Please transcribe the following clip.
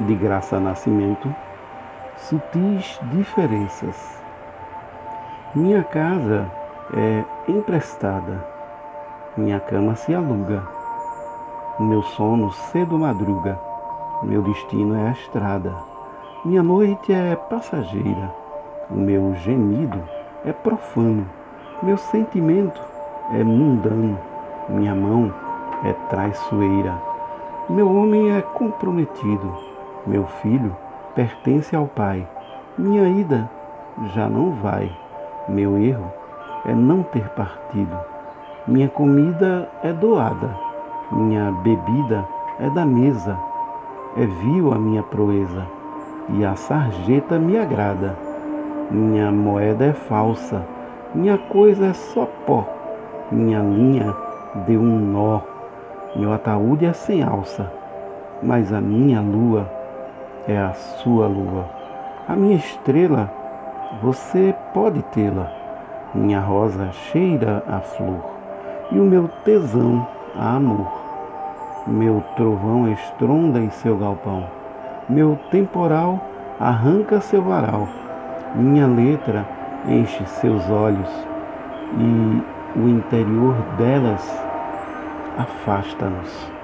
de graça nascimento, sutis diferenças. Minha casa é emprestada, minha cama se aluga, meu sono cedo madruga, meu destino é a estrada, minha noite é passageira, o meu gemido é profano, meu sentimento é mundano, minha mão é traiçoeira, meu homem é comprometido, meu filho pertence ao Pai, minha ida já não vai, meu erro é não ter partido, minha comida é doada, minha bebida é da mesa, é vil a minha proeza, e a sarjeta me agrada. Minha moeda é falsa, minha coisa é só pó, minha linha deu um nó, meu ataúde é sem alça, mas a minha lua é a sua lua. A minha estrela, você pode tê-la. Minha rosa cheira a flor, e o meu tesão a amor. Meu trovão estronda em seu galpão, meu temporal arranca seu varal, minha letra enche seus olhos e o interior delas afasta-nos.